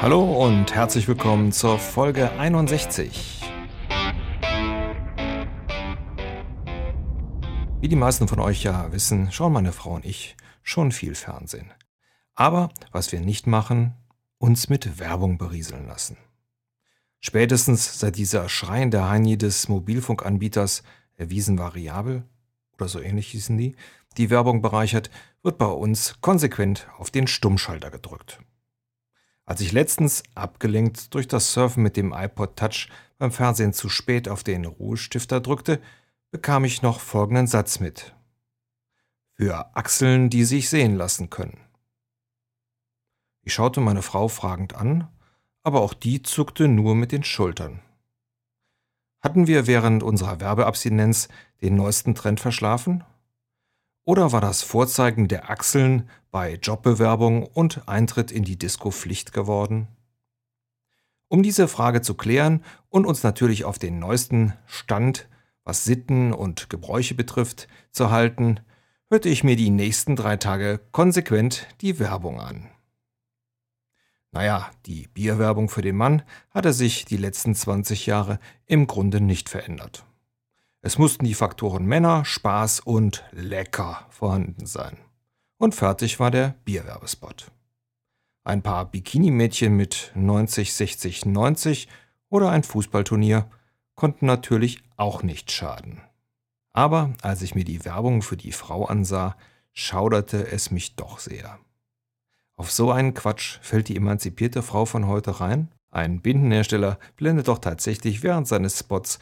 Hallo und herzlich willkommen zur Folge 61. Wie die meisten von euch ja wissen, schauen meine Frau und ich schon viel Fernsehen. Aber was wir nicht machen, uns mit Werbung berieseln lassen. Spätestens seit dieser schreiende Heini des Mobilfunkanbieters erwiesen variabel oder so ähnlich hießen die, die Werbung bereichert, wird bei uns konsequent auf den Stummschalter gedrückt. Als ich letztens, abgelenkt durch das Surfen mit dem iPod Touch, beim Fernsehen zu spät auf den Ruhestifter drückte, bekam ich noch folgenden Satz mit. Für Achseln, die sich sehen lassen können. Ich schaute meine Frau fragend an, aber auch die zuckte nur mit den Schultern. Hatten wir während unserer Werbeabstinenz den neuesten Trend verschlafen? Oder war das Vorzeigen der Achseln bei Jobbewerbung und Eintritt in die Disco Pflicht geworden? Um diese Frage zu klären und uns natürlich auf den neuesten Stand, was Sitten und Gebräuche betrifft, zu halten, hörte ich mir die nächsten drei Tage konsequent die Werbung an. Naja, die Bierwerbung für den Mann hatte sich die letzten 20 Jahre im Grunde nicht verändert. Es mussten die Faktoren Männer, Spaß und lecker vorhanden sein. Und fertig war der Bierwerbespot. Ein paar Bikini-Mädchen mit 90, 60, 90 oder ein Fußballturnier konnten natürlich auch nicht schaden. Aber als ich mir die Werbung für die Frau ansah, schauderte es mich doch sehr. Auf so einen Quatsch fällt die emanzipierte Frau von heute rein? Ein Bindenhersteller blendet doch tatsächlich während seines Spots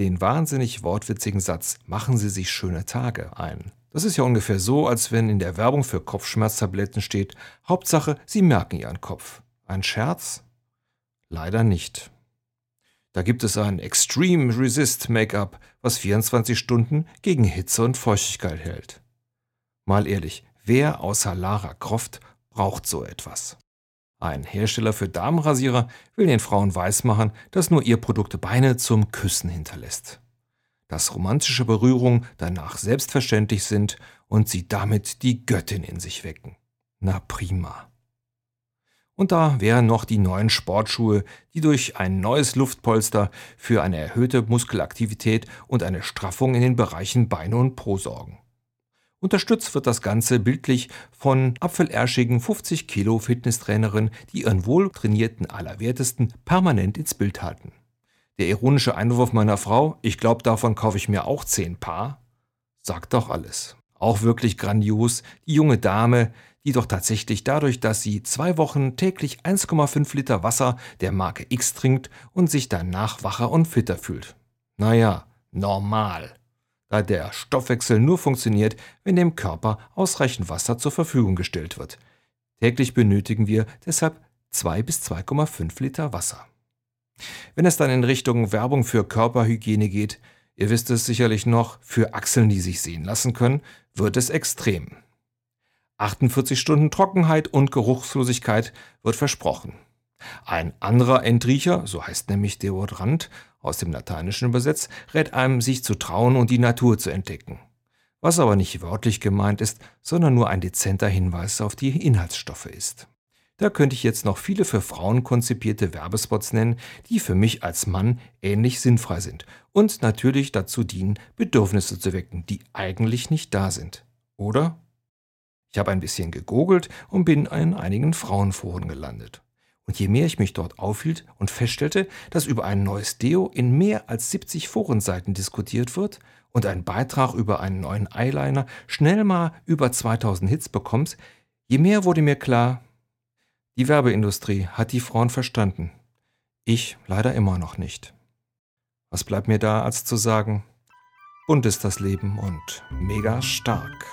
den wahnsinnig wortwitzigen Satz Machen Sie sich schöne Tage ein. Das ist ja ungefähr so, als wenn in der Werbung für Kopfschmerztabletten steht Hauptsache, Sie merken Ihren Kopf. Ein Scherz? Leider nicht. Da gibt es ein Extreme Resist Make-up, was 24 Stunden gegen Hitze und Feuchtigkeit hält. Mal ehrlich, wer außer Lara Croft braucht so etwas? Ein Hersteller für Damenrasierer will den Frauen weismachen, dass nur ihr Produkt Beine zum Küssen hinterlässt. Dass romantische Berührungen danach selbstverständlich sind und sie damit die Göttin in sich wecken. Na prima. Und da wären noch die neuen Sportschuhe, die durch ein neues Luftpolster für eine erhöhte Muskelaktivität und eine Straffung in den Bereichen Beine und Po sorgen. Unterstützt wird das Ganze bildlich von apfelerschigen 50 Kilo Fitnesstrainerinnen, die ihren wohltrainierten Allerwertesten permanent ins Bild halten. Der ironische Einwurf meiner Frau, ich glaube, davon kaufe ich mir auch zehn Paar, sagt doch alles. Auch wirklich grandios, die junge Dame, die doch tatsächlich dadurch, dass sie zwei Wochen täglich 1,5 Liter Wasser der Marke X trinkt und sich danach wacher und fitter fühlt. Naja, normal da der Stoffwechsel nur funktioniert, wenn dem Körper ausreichend Wasser zur Verfügung gestellt wird. Täglich benötigen wir deshalb 2 bis 2,5 Liter Wasser. Wenn es dann in Richtung Werbung für Körperhygiene geht, ihr wisst es sicherlich noch, für Achseln, die sich sehen lassen können, wird es extrem. 48 Stunden Trockenheit und Geruchslosigkeit wird versprochen. Ein anderer Entriecher, so heißt nämlich Deodorant, aus dem Lateinischen übersetzt, rät einem, sich zu trauen und die Natur zu entdecken. Was aber nicht wörtlich gemeint ist, sondern nur ein dezenter Hinweis auf die Inhaltsstoffe ist. Da könnte ich jetzt noch viele für Frauen konzipierte Werbespots nennen, die für mich als Mann ähnlich sinnfrei sind und natürlich dazu dienen, Bedürfnisse zu wecken, die eigentlich nicht da sind. Oder? Ich habe ein bisschen gegoogelt und bin in einigen Frauenforen gelandet. Und je mehr ich mich dort aufhielt und feststellte, dass über ein neues Deo in mehr als 70 Forenseiten diskutiert wird und ein Beitrag über einen neuen Eyeliner schnell mal über 2000 Hits bekommt, je mehr wurde mir klar, die Werbeindustrie hat die Frauen verstanden. Ich leider immer noch nicht. Was bleibt mir da, als zu sagen, bunt ist das Leben und mega stark.